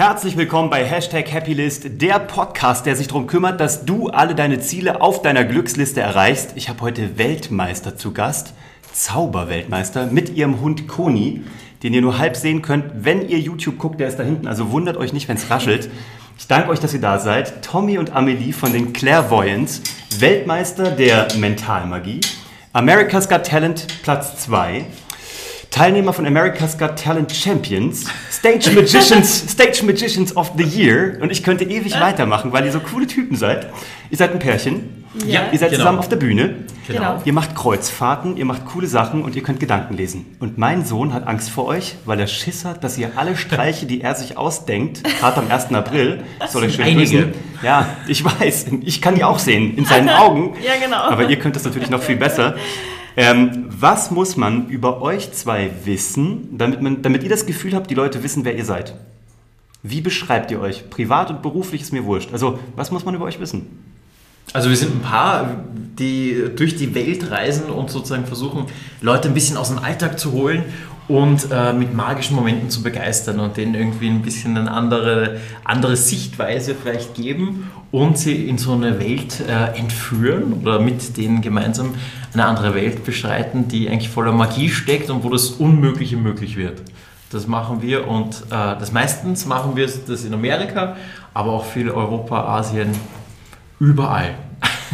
Herzlich willkommen bei Hashtag Happylist, der Podcast, der sich darum kümmert, dass du alle deine Ziele auf deiner Glücksliste erreichst. Ich habe heute Weltmeister zu Gast, Zauberweltmeister, mit ihrem Hund Koni, den ihr nur halb sehen könnt, wenn ihr YouTube guckt, der ist da hinten, also wundert euch nicht, wenn es raschelt. Ich danke euch, dass ihr da seid. Tommy und Amelie von den Clairvoyants, Weltmeister der Mentalmagie, America's Got Talent Platz 2, Teilnehmer von America's Got Talent Champions, Stage Magicians, Stage Magicians of the Year. Und ich könnte ewig weitermachen, weil ihr so coole Typen seid. Ihr seid ein Pärchen. Ja. Ihr seid Genau. zusammen auf der Bühne. Genau. Ihr macht Kreuzfahrten, ihr macht coole Sachen und ihr könnt Gedanken lesen. Und mein Sohn hat Angst vor euch, weil er Schiss hat, dass ihr alle Streiche, die er sich ausdenkt, gerade am 1. April, soll euch schön einige. grüßen. Ja, ich weiß. Ich kann die auch sehen in seinen Augen. Ja, genau. Aber ihr könnt das natürlich noch viel besser. Ähm, was muss man über euch zwei wissen, damit, man, damit ihr das Gefühl habt, die Leute wissen, wer ihr seid? Wie beschreibt ihr euch? Privat und beruflich ist mir wurscht. Also, was muss man über euch wissen? Also wir sind ein Paar, die durch die Welt reisen und sozusagen versuchen, Leute ein bisschen aus dem Alltag zu holen und äh, mit magischen Momenten zu begeistern und denen irgendwie ein bisschen eine andere, andere Sichtweise vielleicht geben und sie in so eine Welt äh, entführen oder mit denen gemeinsam eine andere Welt beschreiten, die eigentlich voller Magie steckt und wo das Unmögliche möglich wird. Das machen wir und äh, das meistens machen wir das in Amerika, aber auch viel Europa, Asien, überall.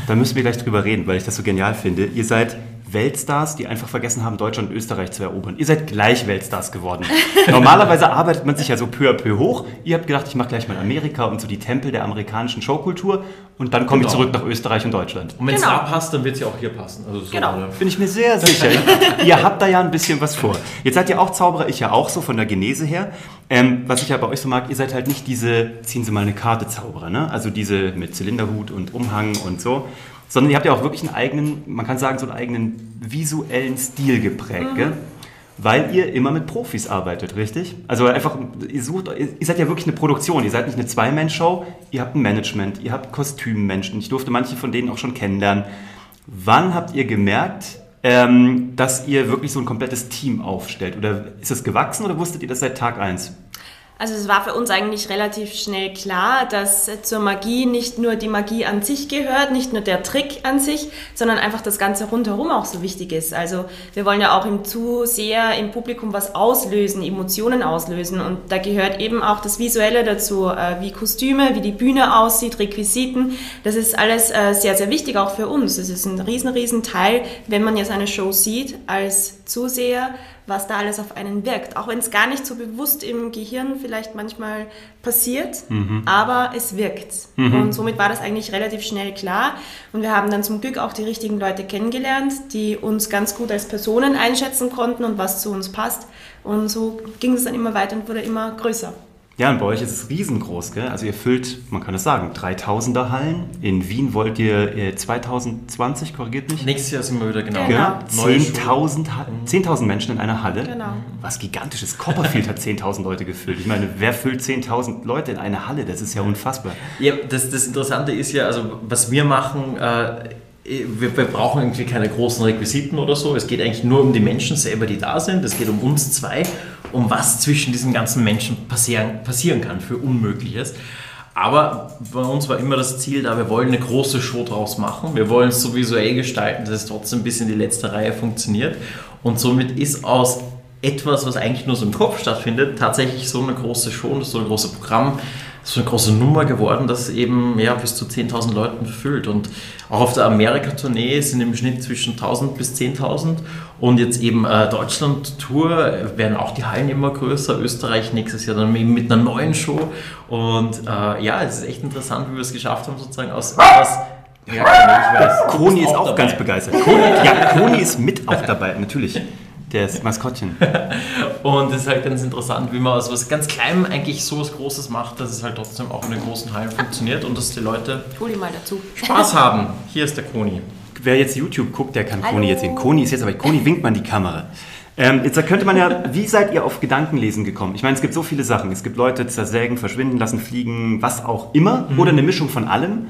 Da müssen wir gleich drüber reden, weil ich das so genial finde. Ihr seid Weltstars, die einfach vergessen haben, Deutschland und Österreich zu erobern. Ihr seid gleich Weltstars geworden. Normalerweise arbeitet man sich ja so peu à peu hoch. Ihr habt gedacht, ich mache gleich mal Amerika und so die Tempel der amerikanischen Showkultur und dann komme ich Genau. zurück nach Österreich und Deutschland. Und wenn es Genau. da passt, dann wird es ja auch hier passen. Also so, Genau. oder? Bin ich mir sehr sicher. ihr habt da ja ein bisschen was vor. Jetzt seid ihr auch Zauberer, ich ja auch so von der Genese her. Ähm, was ich ja bei euch so mag, ihr seid halt nicht diese, ziehen Sie mal eine Karte Zauberer, ne? Also diese mit Zylinderhut und Umhang und so. Sondern ihr habt ja auch wirklich einen eigenen, man kann sagen, so einen eigenen visuellen Stil geprägt, gell? Weil ihr immer mit Profis arbeitet, richtig? Also einfach, ihr sucht, ihr seid ja wirklich eine Produktion, ihr seid nicht eine Zwei-Man-Show, ihr habt ein Management, ihr habt Kostümmenschen. Ich durfte manche von denen auch schon kennenlernen. Wann habt ihr gemerkt, ähm, dass ihr wirklich so ein komplettes Team aufstellt? Oder ist es gewachsen oder wusstet ihr das seit Tag 1? Also es war für uns eigentlich relativ schnell klar, dass zur Magie nicht nur die Magie an sich gehört, nicht nur der Trick an sich, sondern einfach das Ganze rundherum auch so wichtig ist. Also wir wollen ja auch im Zuseher, im Publikum was auslösen, Emotionen auslösen und da gehört eben auch das Visuelle dazu, äh, wie Kostüme, wie die Bühne aussieht, Requisiten. Das ist alles äh, sehr, sehr wichtig auch für uns. Es ist ein riesen, riesen Teil, wenn man jetzt eine Show sieht als Zuseher, was da alles auf einen wirkt. Auch wenn es gar nicht so bewusst im Gehirn vielleicht manchmal passiert, aber es wirkt. Und somit war das eigentlich relativ schnell klar. Und wir haben dann zum Glück auch die richtigen Leute kennengelernt, die uns ganz gut als Personen einschätzen konnten und was zu uns passt. Und so ging es dann immer weiter und wurde immer größer. Ja, und bei euch ist es riesengroß, gell? Also ihr füllt, man kann es sagen, 3000er Hallen. In Wien wollt ihr äh, 2020, korrigiert mich? Nächstes Jahr sind wir wieder genau. Genau. Neue 10.000 Ha- 10.000 Menschen in einer Halle. Genau. Was gigantisches. Copperfield hat 10.000 Leute gefüllt. Ich meine, wer füllt 10.000 Leute in eine Halle? Das ist ja unfassbar. Ja, das, das Interessante ist ja, also was wir machen, äh, wir, wir brauchen irgendwie keine großen Requisiten oder so. Es geht eigentlich nur um die Menschen selber, die da sind. Es geht um uns zwei, um was zwischen diesen ganzen Menschen passieren, passieren kann für Unmögliches. Aber bei uns war immer das Ziel da, wir wollen eine große Show draus machen. Wir wollen es so visuell gestalten, dass es trotzdem bis in die letzte Reihe funktioniert. Und somit ist aus etwas, was eigentlich nur so im Kopf stattfindet, tatsächlich so eine große Show, so ein großes Programm, so eine große Nummer geworden, das eben ja, bis zu 10.000 Leuten füllt. Und auch auf der Amerika-Tournee sind im Schnitt zwischen 1.000 bis 10.000. Und jetzt eben äh, Deutschland-Tour äh, werden auch die Hallen immer größer. Österreich nächstes Jahr dann eben mit einer neuen Show. Und äh, ja, es ist echt interessant, wie wir es geschafft haben, sozusagen aus etwas. Ja, ich weiß. Bist ist auch dabei. ganz begeistert. Koni, ja, Koni ist mit auch dabei, natürlich. Der ist Maskottchen. Und es ist halt ganz interessant, wie man aus was ganz Kleinem eigentlich so was Großes macht, dass es halt trotzdem auch in den großen Hallen funktioniert und dass die Leute Hol ihn mal dazu. Spaß haben. Hier ist der Koni. Wer jetzt YouTube guckt, der kann Hallo. Koni jetzt sehen. Koni ist jetzt, aber Koni winkt man die Kamera. Ähm, jetzt könnte man ja, wie seid ihr auf Gedankenlesen gekommen? Ich meine, es gibt so viele Sachen. Es gibt Leute zersägen, verschwinden lassen, fliegen, was auch immer. Oder eine Mischung von allem.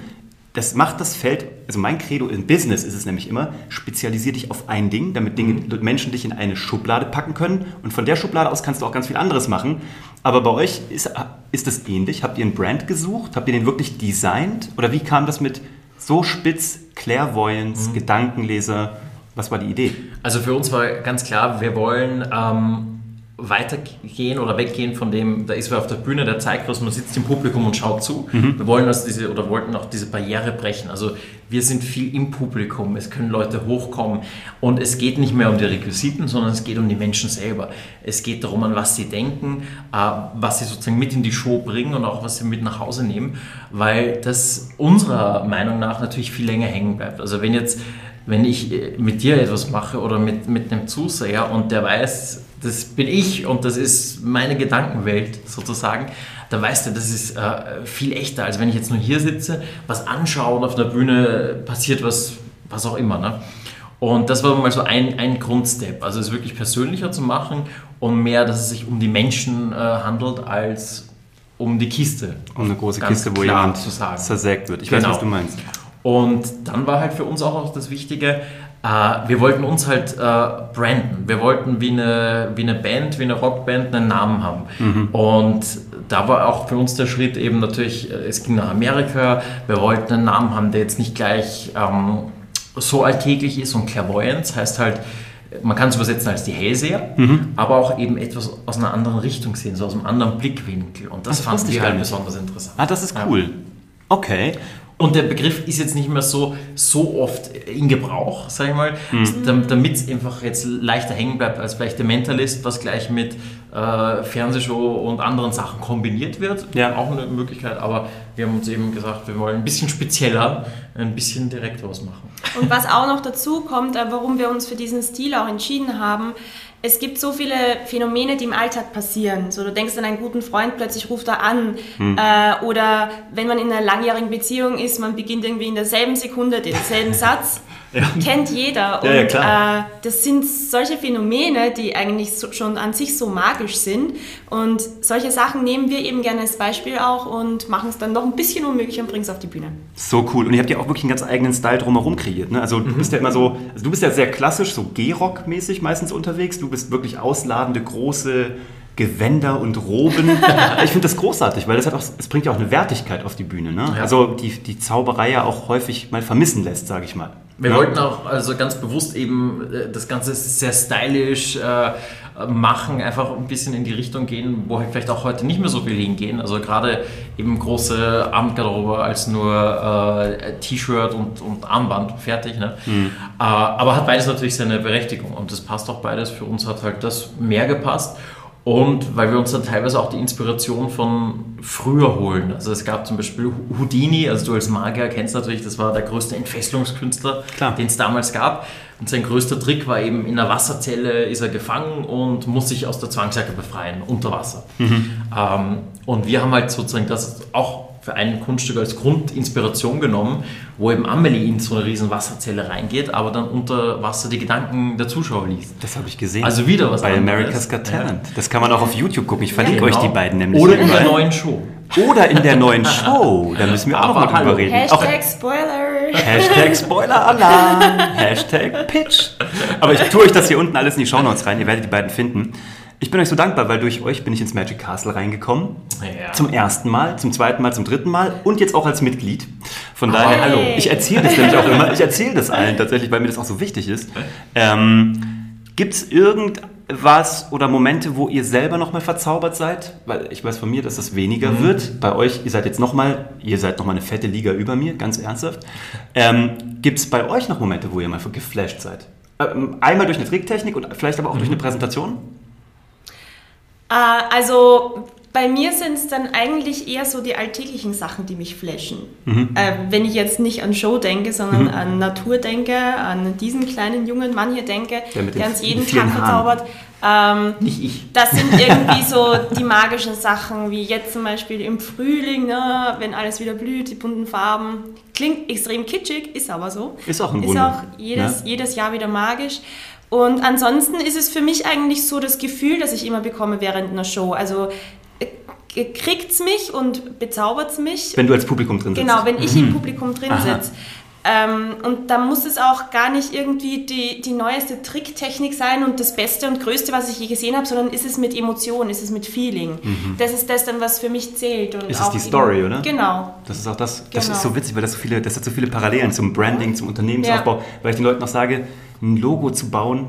Das macht das Feld, also mein Credo im Business ist es nämlich immer, spezialisier dich auf ein Ding, damit Dinge, Mhm. Menschen dich in eine Schublade packen können und von der Schublade aus kannst du auch ganz viel anderes machen. Aber bei euch ist, ist das ähnlich? Habt ihr einen Brand gesucht? Habt ihr den wirklich designt? Oder wie kam das mit so spitz, Clairvoyance, Mhm. Gedankenleser? Was war die Idee? Also für uns war ganz klar, wir wollen ähm, weitergehen oder weggehen von dem, da ist wer auf der Bühne, der zeigt was, man sitzt im Publikum und schaut zu. Wir wollen also diese oder wollten auch diese Barriere brechen. Also wir sind viel im Publikum, es können Leute hochkommen und es geht nicht mehr um die Requisiten, sondern es geht um die Menschen selber. Es geht darum, an was sie denken, äh, was sie sozusagen mit in die Show bringen und auch was sie mit nach Hause nehmen, weil das unserer Meinung nach natürlich viel länger hängen bleibt. Also wenn jetzt wenn ich äh, mit dir etwas mache oder mit, mit einem Zuseher und der weiß, das bin ich und das ist meine Gedankenwelt sozusagen, da weißt du, das ist äh, viel echter, als wenn ich jetzt nur hier sitze, was anschaue und auf der Bühne passiert was, was auch immer. Ne? Und das war mal so ein, ein Grundstep, also es wirklich persönlicher zu machen und mehr, dass es sich um die Menschen äh, handelt, als um die Kiste. Um eine große Kiste, wo jemand zu sagen. zersägt wird. Ich Genau. weiß, was du meinst. Und dann war halt für uns auch noch das Wichtige, wir wollten uns halt äh, branden. Wir wollten wie eine, wie eine Band, wie eine Rockband einen Namen haben. Und da war auch für uns der Schritt eben natürlich, äh, es ging nach Amerika, wir wollten einen Namen haben, der jetzt nicht gleich ähm, so alltäglich ist und Clairvoyance heißt halt, man kann es übersetzen als die Hellseher, aber auch eben etwas aus einer anderen Richtung sehen, so aus einem anderen Blickwinkel. Und das, Das fanden wir halt nicht. besonders interessant. Ah, das ist Ja. cool. Okay. Und der Begriff ist jetzt nicht mehr so, so oft in Gebrauch, sag ich mal, Mhm. damit es einfach jetzt leichter hängen bleibt als vielleicht der Mentalist, was gleich mit äh, Fernsehshow und anderen Sachen kombiniert wird. Ja. Auch eine Möglichkeit, aber wir haben uns eben gesagt, wir wollen ein bisschen spezieller, ein bisschen direkt was machen. Und was auch noch dazu kommt, äh, warum wir uns für diesen Stil auch entschieden haben, es gibt so viele Phänomene, die im Alltag passieren. So, du denkst an einen guten Freund, plötzlich ruft er an. Hm. Äh, oder wenn man in einer langjährigen Beziehung ist, man beginnt irgendwie in derselben Sekunde denselben Satz. Kennt jeder. Ja, ja, Und klar. äh, das sind solche Phänomene, die eigentlich so, schon an sich so magisch sind. Und solche Sachen nehmen wir eben gerne als Beispiel auch und machen es dann noch ein bisschen unmöglich und bringen es auf die Bühne. So cool. Und ihr habt ja auch wirklich einen ganz eigenen Style drumherum kreiert. Ne? Also du bist ja immer so, also du bist ja sehr klassisch, so G-Rock-mäßig meistens unterwegs. Du bist wirklich ausladende, große Gewänder und Roben. ich finde das großartig, weil das hat auch, es bringt ja auch eine Wertigkeit auf die Bühne. Ne? Ja. Also die, die Zauberei ja auch häufig mal vermissen lässt, sage ich mal. Wir Ja. wollten auch also ganz bewusst eben äh, das Ganze sehr stylisch äh, machen, einfach ein bisschen in die Richtung gehen, wo halt vielleicht auch heute nicht mehr so viel hingehen. Also gerade eben große Abendgarderobe als nur äh, T-Shirt und, und Armband, fertig. Ne? Mhm. Äh, aber hat beides natürlich seine Berechtigung und das passt auch beides. Für uns hat halt das mehr gepasst. Und weil wir uns dann teilweise auch die Inspiration von früher holen. Also es gab zum Beispiel Houdini, also du als Magier kennst natürlich, das war der größte Entfesselungskünstler, den es damals gab. Und sein größter Trick war eben, in einer Wasserzelle ist er gefangen und muss sich aus der Zwangsjacke befreien, unter Wasser. Ähm, und wir haben halt sozusagen das auch für ein Kunststück als Grundinspiration genommen, wo eben Amelie in so eine riesen Wasserzelle reingeht, aber dann unter Wasser die Gedanken der Zuschauer liest. Das habe ich gesehen. Also wieder was Bei anderes. America's Got Talent. Das kann man auch auf YouTube gucken. Ich verlinke Genau. euch die beiden nämlich. Oder in der neuen Show. Oder in der neuen Show. Da müssen wir auch Aber noch mal drüber reden. Auch Hashtag Spoiler! Hashtag Spoiler-Alarm, Hashtag Pitch. Aber ich tue euch das hier unten alles in die Shownotes rein, ihr werdet die beiden finden. Ich bin euch so dankbar, weil durch euch bin ich ins Magic Castle reingekommen. Ja. Zum ersten Mal, zum zweiten Mal, zum dritten Mal und jetzt auch als Mitglied. Von daher, Hey. hallo. Ich erzähle das nämlich auch immer. Ich erzähle das allen tatsächlich, weil mir das auch so wichtig ist. Ähm, Gibt es irgendwas oder Momente, wo ihr selber nochmal verzaubert seid? Weil ich weiß von mir, dass das weniger wird. Bei euch, ihr seid jetzt nochmal, ihr seid nochmal eine fette Liga über mir, ganz ernsthaft. Ähm, Gibt es bei euch noch Momente, wo ihr mal geflasht seid? Ähm, einmal durch eine Tricktechnik und vielleicht aber auch durch eine Präsentation? Äh, also bei mir sind es dann eigentlich eher so die alltäglichen Sachen, die mich flashen. Mhm. Äh, wenn ich jetzt nicht an Show denke, sondern an Natur denke, an diesen kleinen jungen Mann hier denke, Der der uns jeden Tag verzaubert. Ähm, Nicht ich. das sind irgendwie so die magischen Sachen, wie jetzt zum Beispiel im Frühling, ne, wenn alles wieder blüht, die bunten Farben. Klingt extrem kitschig, ist aber so. Ist auch ein Ist Wunder. auch jedes, Ja. jedes Jahr wieder magisch. Und ansonsten ist es für mich eigentlich so das Gefühl, das ich immer bekomme während einer Show. Also äh, kriegt es mich und bezaubert es mich. Wenn du als Publikum drin sitzt. Genau, wenn ich im Publikum drin sitze. Ähm, und da muss es auch gar nicht irgendwie die, die neueste Tricktechnik sein und das Beste und Größte, was ich je gesehen habe, sondern ist es mit Emotion, ist es mit Feeling. Das ist das dann, was für mich zählt. Und Mhm. Ist es die Story, eben- oder? Genau. Das ist auch das, das Genau. ist so witzig, weil das so viele, das hat so viele Parallelen zum Branding, zum Unternehmensaufbau, weil ich den Leuten auch sage, ein Logo zu bauen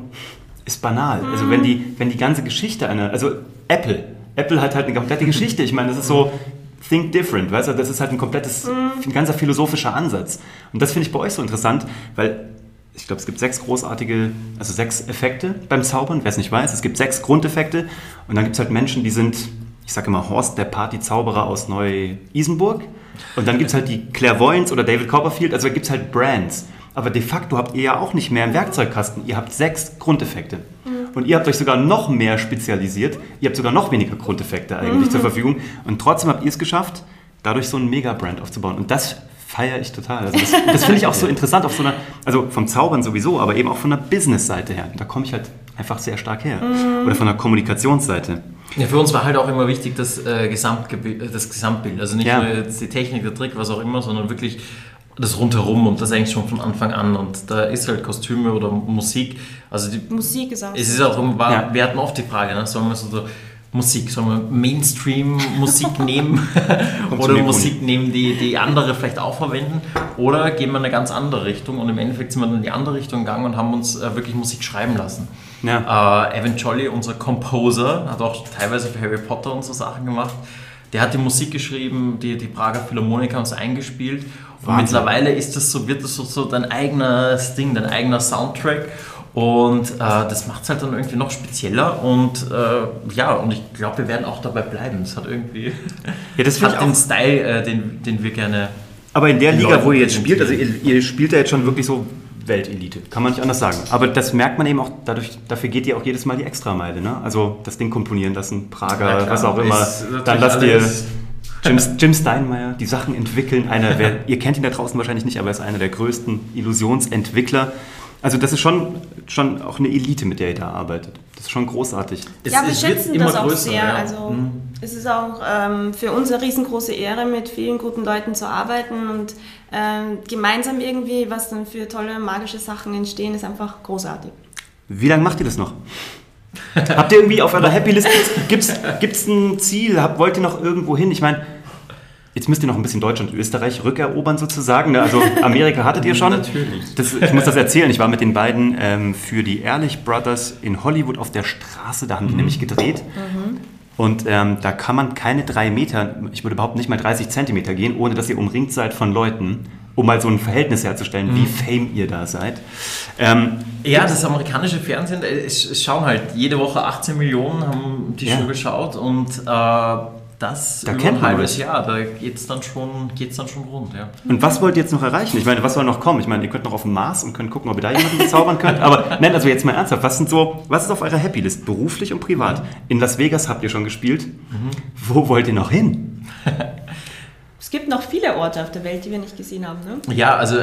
ist banal. Also Mhm. wenn die, wenn die ganze Geschichte einer, also Apple, Apple hat halt eine komplette Geschichte. Ich meine, das ist so think different, weißt du, das ist halt ein komplettes, Mhm. ein ganzer philosophischer Ansatz. Und das finde ich bei euch so interessant, weil ich glaube, es gibt sechs großartige, also sechs Effekte beim Zaubern, wer es nicht weiß. Es gibt sechs Grundeffekte und dann gibt es halt Menschen, die sind, ich sage immer Horst, der Partyzauberer aus Neu-Isenburg. Und dann gibt es halt die Clairvoyance oder David Copperfield, also da gibt es halt Brands. Aber de facto habt ihr ja auch nicht mehr im Werkzeugkasten. Ihr habt sechs Grundeffekte. Und ihr habt euch sogar noch mehr spezialisiert. Ihr habt sogar noch weniger Grundeffekte eigentlich zur Verfügung. Und trotzdem habt ihr es geschafft, dadurch so einen Mega-Brand aufzubauen. Und das feiere ich total. Also das das finde ich auch so interessant auf so einer, also vom Zaubern sowieso, aber eben auch von der Business-Seite her. Da komme ich halt einfach sehr stark her. Oder von der Kommunikationsseite. Ja, für uns war halt auch immer wichtig das, äh, äh, das Gesamtbild. Also nicht Ja. nur jetzt die Technik, der Trick, was auch immer, sondern wirklich das rundherum und das eigentlich schon von Anfang an. Und da ist halt Kostüme oder Musik. Also die, Musik ist auch es ist auch, immer- war, Ja. wir hatten oft die Frage, ne, sollen wir so, so Musik, sollen wir Mainstream-Musik nehmen oder Musik nehmen, die, die andere vielleicht auch verwenden oder gehen wir in eine ganz andere Richtung und im Endeffekt sind wir dann in die andere Richtung gegangen und haben uns äh, wirklich Musik schreiben lassen. Ja. Äh, Evan Jolly, unser Composer, hat auch teilweise für Harry Potter und so Sachen gemacht. Der hat die Musik geschrieben, die, die Prager Philharmoniker uns eingespielt. Und Wahnsinn. mittlerweile ist das so, wird das so, so dein eigenes Ding, dein eigener Soundtrack. Und äh, das macht es halt dann irgendwie noch spezieller. Und äh, ja, und ich glaube, wir werden auch dabei bleiben. Das hat irgendwie Ja, das hat den. Style, äh, den, den wir gerne. Aber in der Liga, Leute wo ihr jetzt spielt, also ihr, ihr spielt ja jetzt schon wirklich so Weltelite, kann man nicht anders sagen. Aber das merkt man eben auch, dadurch, dafür geht ihr auch jedes Mal die Extrameile. Ne? Also das Ding komponieren lassen, Prager, klar, was auch immer. Dann lasst ihr Jim, Jim Steinmeier die Sachen entwickeln. Einer, wer, ihr kennt ihn da draußen wahrscheinlich nicht, aber er ist einer der größten Illusionsentwickler. Also das ist schon, schon auch eine Elite, mit der ihr da arbeitet. Das ist schon großartig. Es- ja, wir schätzen immer das auch größer, sehr. ja. Also Mhm. es ist auch ähm, für uns eine riesengroße Ehre, mit vielen guten Leuten zu arbeiten und ähm, gemeinsam irgendwie, was dann für tolle magische Sachen entstehen, ist einfach großartig. Wie lange macht ihr das noch? Habt ihr irgendwie auf eurer Happy List, gibt's, gibt's ein Ziel? Habt, wollt ihr noch irgendwo hin? Ich meine, jetzt müsst ihr noch ein bisschen Deutschland und Österreich rückerobern sozusagen. ne? Also Amerika hattet ihr schon. Natürlich. Das, ich muss das erzählen. Ich war mit den beiden ähm, für die Ehrlich Brothers in Hollywood auf der Straße. Da haben die nämlich gedreht. Und ähm, da kann man keine drei Meter, ich würde überhaupt nicht mal 30 Zentimeter gehen, ohne dass ihr umringt seid von Leuten, um mal so ein Verhältnis herzustellen, wie fame ihr da seid. Ähm, Ja, das amerikanische Fernsehen, äh, es, schauen halt jede Woche 18 Millionen, haben die Ja. Show geschaut und äh, das Da über kennt ein halbes. Jahr, da geht es dann, schon- geht's dann schon rund. Ja. Und was wollt ihr jetzt noch erreichen? Ich meine, was soll noch kommen? Ich meine, ihr könnt noch auf den Mars und könnt gucken, ob ihr da jemanden zaubern könnt. Aber nein, also jetzt mal ernsthaft, was sind so, was ist auf eurer Happy List, beruflich und privat? In Las Vegas habt ihr schon gespielt. Wo wollt ihr noch hin? Es gibt noch viele Orte auf der Welt, die wir nicht gesehen haben. Ne? Ja, also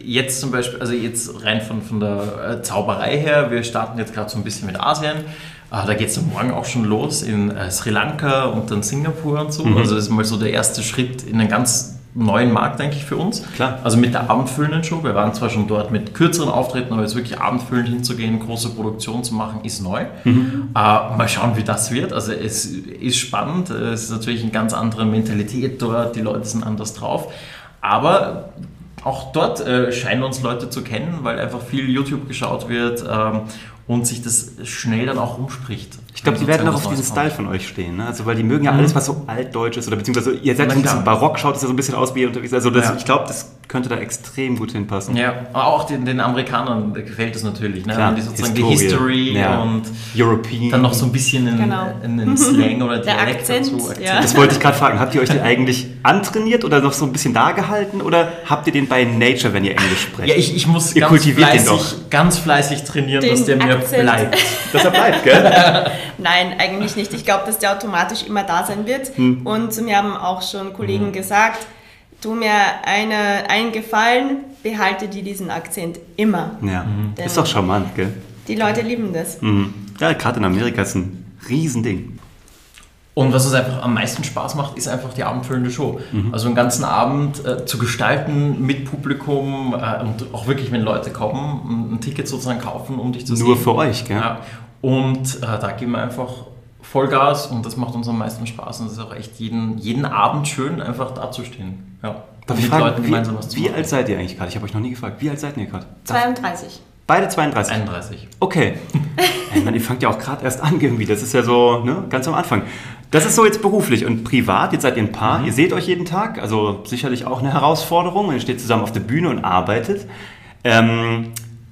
jetzt zum Beispiel, also jetzt rein von, von der äh, Zauberei her, wir starten jetzt gerade so ein bisschen mit Asien. Ah, da geht es morgen auch schon los in äh, Sri Lanka und dann Singapur und so. Also das ist mal so der erste Schritt in einen ganz neuen Markt, denke ich, für uns. Klar. Also mit der abendfüllenden Show. Wir waren zwar schon dort mit kürzeren Auftritten, aber jetzt wirklich abendfüllend hinzugehen, große Produktion zu machen, ist neu. Äh, mal schauen, wie das wird. Also es ist spannend. Es ist natürlich eine ganz andere Mentalität dort. Die Leute sind anders drauf. Aber auch dort äh, scheinen uns Leute zu kennen, weil einfach viel YouTube geschaut wird ähm, und sich das schnell dann auch rumspricht. Ich glaube, die werden auch auf diesen Style von euch stehen. Ne? Also, weil die mögen ja alles, was so altdeutsch ist. Oder beziehungsweise, ihr seid so ein bisschen barock, schaut es ja so ein bisschen aus wie ihr unterwegs. Also, das, Ja. ich glaube, das könnte da extrem gut hinpassen. Ja, aber auch den, den Amerikanern gefällt es natürlich. Ne? Klar, die sozusagen Historie. die History Ja. und European. dann noch so ein bisschen einen, Genau. einen Slang oder Der Dialekt Akzent, dazu. ja. Das wollte ich gerade fragen. Habt ihr euch den eigentlich antrainiert oder noch so ein bisschen da gehalten? Oder habt ihr den bei Nature, wenn ihr Englisch sprecht? Ja, ich, ich muss Ihr ganz kultiviert den fleißig, ganz fleißig trainieren, Den dass der mir Akzent. bleibt. Dass er bleibt, gell? Nein, eigentlich nicht. Ich glaube, dass der automatisch immer da sein wird. Hm. Und zu mir haben auch schon Kollegen gesagt, tu mir eine, einen Gefallen, behalte dir diesen Akzent immer. Ja. Denn- Ist doch charmant, gell? Die Leute lieben das. Mhm. Ja, gerade in Amerika ist ein Riesending. Und was uns einfach am meisten Spaß macht, ist einfach die abendfüllende Show. Mhm. Also einen ganzen Abend äh, zu gestalten mit Publikum äh, und auch wirklich, wenn Leute kommen, ein, Ticket sozusagen kaufen, um dich zu sehen. Nur für euch, gell? Ja. Und äh, da geben wir einfach Vollgas und das macht uns am meisten Spaß und es ist auch echt jeden, jeden Abend schön, einfach dazustehen. Ja. Darf ich fragen, Leuten gemeinsam was zu Wie alt seid ihr eigentlich gerade? Ich habe euch noch nie gefragt. Wie alt seid ihr gerade? 32. Beide 32? 31. Okay. ich meine, ihr fangt ja auch gerade erst an irgendwie. Das ist ja so ne, ganz am Anfang. Das ist so jetzt beruflich und privat. Jetzt seid ihr ein Paar. Mhm. Ihr seht euch jeden Tag. Also sicherlich auch eine Herausforderung. Ihr steht zusammen auf der Bühne und arbeitet. Ähm,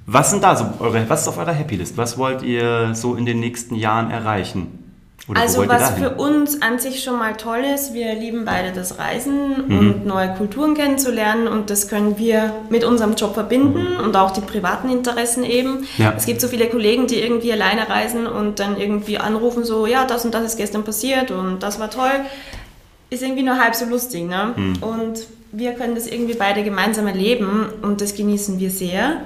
was sind da so eure, was ist auf eurer Happy List? Was wollt ihr so in den nächsten Jahren erreichen? Oder also was für uns an sich schon mal toll ist, wir lieben beide das Reisen mhm. und neue Kulturen kennenzulernen und das können wir mit unserem Job verbinden mhm. und auch die privaten Interessen eben. Ja. Es gibt so viele Kollegen, die irgendwie alleine reisen und dann irgendwie anrufen so, ja, das und das ist gestern passiert und das war toll. Ist irgendwie nur halb so lustig, ne? Mhm. Und wir können das irgendwie beide gemeinsam erleben und das genießen wir sehr.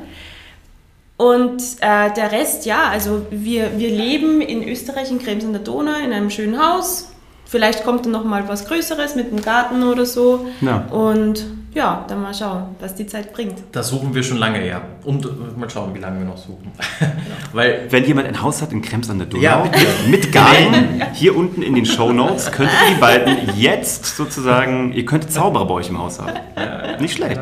Und äh, der Rest, ja, also wir, wir leben in Österreich, in Krems an der Donau, in einem schönen Haus. Vielleicht kommt dann noch mal was Größeres mit einem Garten oder so. Ja. Und ja, dann mal schauen, was die Zeit bringt. Da suchen wir schon lange, ja. Und äh, mal schauen, wie lange wir noch suchen. Weil, Wenn jemand ein Haus hat in Krems an der Donau, ja, mit Garten, hier unten in den Show Notes, könnt ihr die beiden jetzt sozusagen, ihr könntet Zauberer bei euch im Haus haben. Nicht schlecht.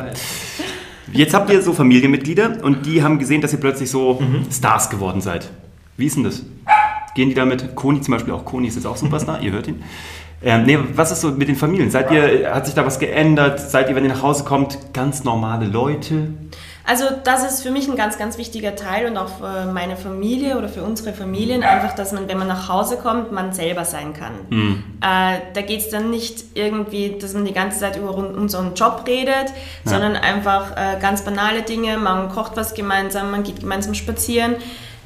Jetzt habt ihr so Familienmitglieder und die haben gesehen, dass ihr plötzlich so mhm. Stars geworden seid. Wie ist denn das? Gehen die damit? Koni zum Beispiel, auch Koni ist jetzt auch Superstar, ihr hört ihn. Ähm, nee, was ist so mit den Familien? Seid ihr, hat sich da was geändert? Seid ihr, wenn ihr nach Hause kommt, ganz normale Leute? Also das ist für mich ein ganz, ganz wichtiger Teil und auch für meine Familie oder für unsere Familien einfach, dass man, wenn man nach Hause kommt, man selber sein kann. Mhm. Äh, da geht es dann nicht irgendwie, dass man die ganze Zeit über unseren Job redet, ja. sondern einfach äh, ganz banale Dinge. Man kocht was gemeinsam, man geht gemeinsam spazieren.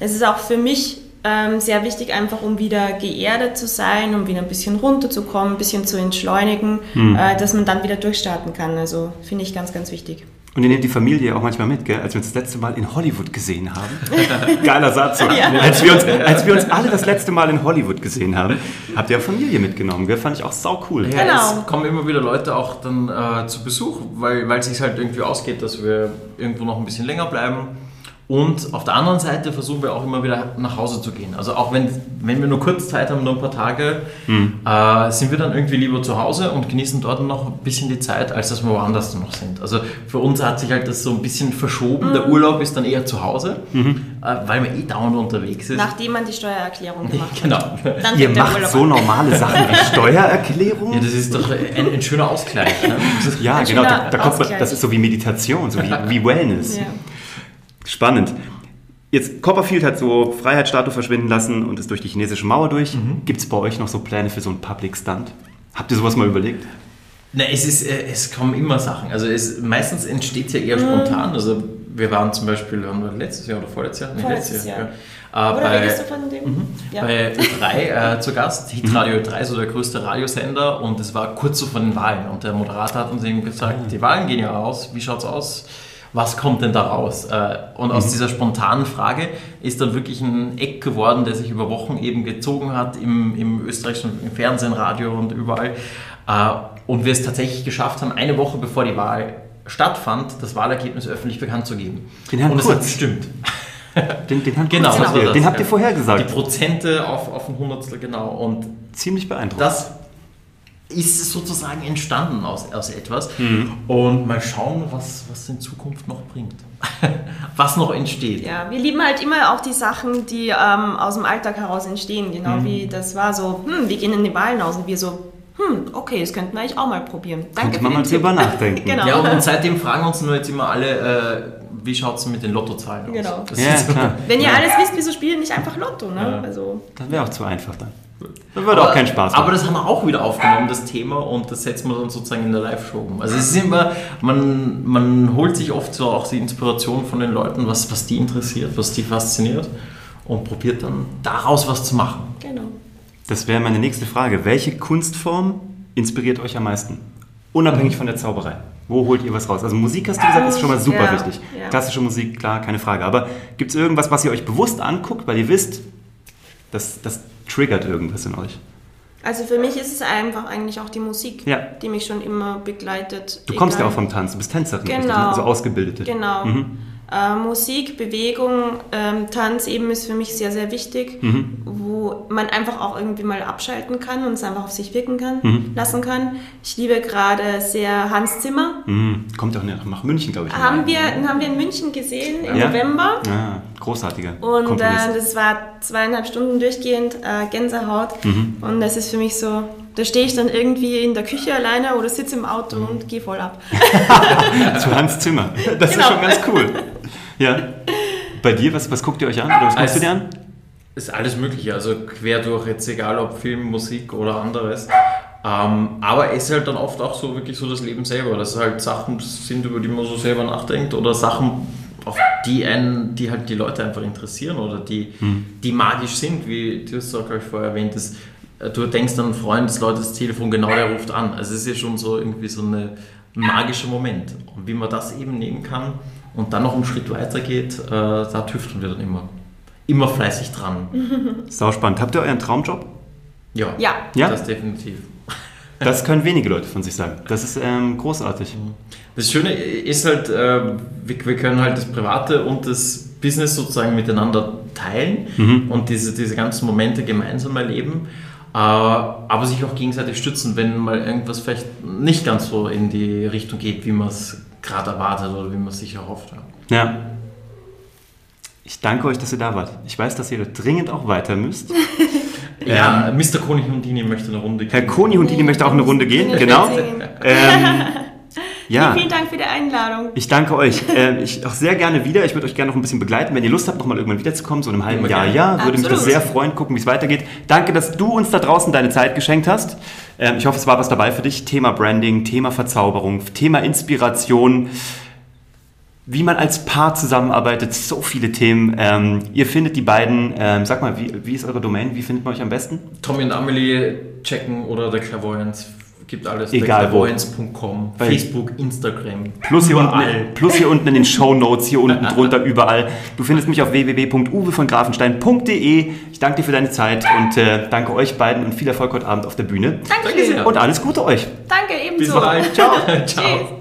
Es ist auch für mich ähm, sehr wichtig, einfach um wieder geerdet zu sein, um wieder ein bisschen runterzukommen, ein bisschen zu entschleunigen, mhm. äh, dass man dann wieder durchstarten kann. Also finde ich ganz, ganz wichtig. Und ihr nehmt die Familie auch manchmal mit, gell? als wir uns das letzte Mal in Hollywood gesehen haben. Geiler Satz. Ja. Als, wir uns, als wir uns alle das letzte Mal in Hollywood gesehen haben, habt ihr auch Familie mitgenommen. Gell? Fand ich auch sau cool. Ja, genau. Es kommen immer wieder Leute auch dann äh, zu Besuch, weil es sich halt irgendwie ausgeht, dass wir irgendwo noch ein bisschen länger bleiben und auf der anderen Seite versuchen wir auch immer wieder nach Hause zu gehen. Also auch wenn, wenn wir nur kurz Zeit haben, nur ein paar Tage, mhm. äh, sind wir dann irgendwie lieber zu Hause und genießen dort noch ein bisschen die Zeit, als dass wir woanders noch sind. Also für uns hat sich halt das so ein bisschen verschoben. Mhm. Der Urlaub ist dann eher zu Hause, mhm. äh, weil man eh dauernd unterwegs ist. Nachdem man die Steuererklärung gemacht hat. Genau. Dann Ihr macht so normale Sachen wie Steuererklärung? Ja, das ist doch ein, ein schöner Ausgleich. Ne? ja, ein genau. Da, da kommt man, das ist so wie Meditation, so wie, wie Wellness. Ja. Spannend. Jetzt, Copperfield hat so Freiheitsstatue verschwinden lassen und ist durch die chinesische Mauer durch. Mhm. Gibt es bei euch noch so Pläne für so einen Public Stunt? Habt ihr sowas mal überlegt? Na, es, ist, äh, es kommen immer Sachen. Also es, meistens entsteht es ja eher mhm. spontan. Also wir waren zum Beispiel letztes Jahr oder vorletztes Jahr? Vorletztes Jahr. Jahr. Ja. Äh, oder bei, du von dem? Mhm. Ja. Bei 3 äh, zu Gast, Hitradio 3, so der größte Radiosender und es war kurz so vor den Wahlen und der Moderator hat uns eben gesagt, mhm. die Wahlen gehen ja aus, wie schaut es aus? Was kommt denn da raus? Äh, und aus mhm. dieser spontanen Frage ist dann wirklich ein Eck geworden, der sich über Wochen eben gezogen hat im, im österreichischen im Fernsehen, Radio und überall. Äh, und wir es tatsächlich geschafft haben, eine Woche bevor die Wahl stattfand, das Wahlergebnis öffentlich bekannt zu geben. Den Herrn und es hat gestimmt. Den, den, Herrn genau, Kurz, den, den habt ihr vorher gesagt. Die Prozente auf, auf ein Hundertstel, genau. Und Ziemlich beeindruckend. Das ist es sozusagen entstanden aus, aus etwas. Mhm. Und mal schauen, was, was in Zukunft noch bringt. was noch entsteht. Ja, wir lieben halt immer auch die Sachen, die ähm, aus dem Alltag heraus entstehen. Genau mhm. wie das war so, hm, wir gehen in die Wahlen aus und wir so, hm, okay, das könnten wir eigentlich auch mal probieren. Danke Könnte man mal drüber nachdenken. genau. Ja, und seitdem fragen uns nur jetzt immer alle, äh, wie schaut es mit den Lottozahlen aus? Genau. Ja, klar. Wenn ihr ja. alles wisst, wieso spielen nicht einfach Lotto? Ne? Ja. Also. Das wäre auch zu einfach dann. Das würde auch keinen Spaß machen. Aber das haben wir auch wieder aufgenommen, das Thema, und das setzen wir dann sozusagen in der Live-Show um. Also es ist immer, man, man holt sich oft so auch die Inspiration von den Leuten, was, was die interessiert, was die fasziniert und probiert dann daraus was zu machen. Genau. Das wäre meine nächste Frage. Welche Kunstform inspiriert euch am meisten? Unabhängig von der Zauberei. Wo holt ihr was raus? Also Musik hast du gesagt, ist schon mal super ja, wichtig. Ja. Klassische Musik, klar, keine Frage. Aber gibt es irgendwas, was ihr euch bewusst anguckt, weil ihr wisst, das, das triggert irgendwas in euch? Also für mich ist es einfach eigentlich auch die Musik, Ja. die mich schon immer begleitet. Du kommst ja Egal- auch vom Tanz, du bist Tänzerin, Genau. ne? so ausgebildete. Genau. Mhm. Äh, Musik, Bewegung, ähm, Tanz eben ist für mich sehr, sehr wichtig, Mhm. wo man einfach auch irgendwie mal abschalten kann und es einfach auf sich wirken kann, Mhm. lassen kann. Ich liebe gerade sehr Hans Zimmer. Mhm. Kommt auch nach München, glaube ich. Haben wir, haben wir in München gesehen im Ja? November. Ah, großartiger Und äh, das war zweieinhalb Stunden durchgehend äh, Gänsehaut. Mhm. Und das ist für mich so, da stehe ich dann irgendwie in der Küche alleine oder sitze im Auto und gehe voll ab. Zu Hans Zimmer. Das Genau. ist schon ganz cool. Ja. Bei dir, was, was guckt ihr euch an? Oder was guckst du dir an? ist alles Mögliche, also quer durch, jetzt egal ob Film, Musik oder anderes. Ähm, aber es ist halt dann oft auch so wirklich so das Leben selber, dass es halt Sachen sind, über die man so selber nachdenkt oder Sachen, auf die einen, die halt die Leute einfach interessieren oder die, die magisch sind, wie du es auch gleich vorher erwähnt hast. Du denkst an einen Freund, das läutet das Telefon, genau der ruft an. Also es ist ja schon so irgendwie so ein magischer Moment. Und wie man das eben nehmen kann und dann noch einen Schritt weiter geht, äh, da tüfteln wir dann immer. Immer fleißig dran. Sau spannend. Habt ihr euren Traumjob? Ja, Ja. Ja? das definitiv. Das können wenige Leute von sich sagen. Das ist ähm, großartig. Das Schöne ist halt, äh, wir, wir können halt das Private und das Business sozusagen miteinander teilen Mhm. und diese, diese ganzen Momente gemeinsam erleben, äh, aber sich auch gegenseitig stützen, wenn mal irgendwas vielleicht nicht ganz so in die Richtung geht, wie man es gerade erwartet oder wie man es sich erhofft. Ja. Ja. Ich danke euch, dass ihr da wart. Ich weiß, dass ihr dringend auch weiter müsst. Ja, Mr. Konig Hundini möchte eine Runde Herr gehen. Koni Hundini möchte auch eine Runde gehen. Genau. Ähm, ja. Vielen Dank für die Einladung. Ich danke euch. Ähm, ich auch sehr gerne wieder. Ich würde euch gerne noch ein bisschen begleiten. Wenn ihr Lust habt, noch mal irgendwann wiederzukommen, so in einem halben Immer Jahr, gerne. ja, würde mich das Absolut. sehr freuen, gucken, wie es weitergeht. Danke, dass du uns da draußen deine Zeit geschenkt hast. Ähm, ich hoffe, es war was dabei für dich. Thema Branding, Thema Verzauberung, Thema Inspiration. Wie man als Paar zusammenarbeitet, so viele Themen. Ähm, ihr findet die beiden, ähm, sag mal, wie, wie ist eure Domain? Wie findet man euch am besten? Tommy und Amelie checken oder der Clairvoyance. Gibt alles. Egal wo. Facebook, Instagram. Plus hier, unten, plus hier unten in den Show Notes, hier unten drunter, überall. Du findest mich auf www.uwevongrafenstein.de. Ich danke dir für deine Zeit und äh, danke euch beiden und viel Erfolg heute Abend auf der Bühne. Dankeschön. sehr. Und alles Gute euch. Danke, ebenso. Bis bald. Ciao. Ciao. Tschüss.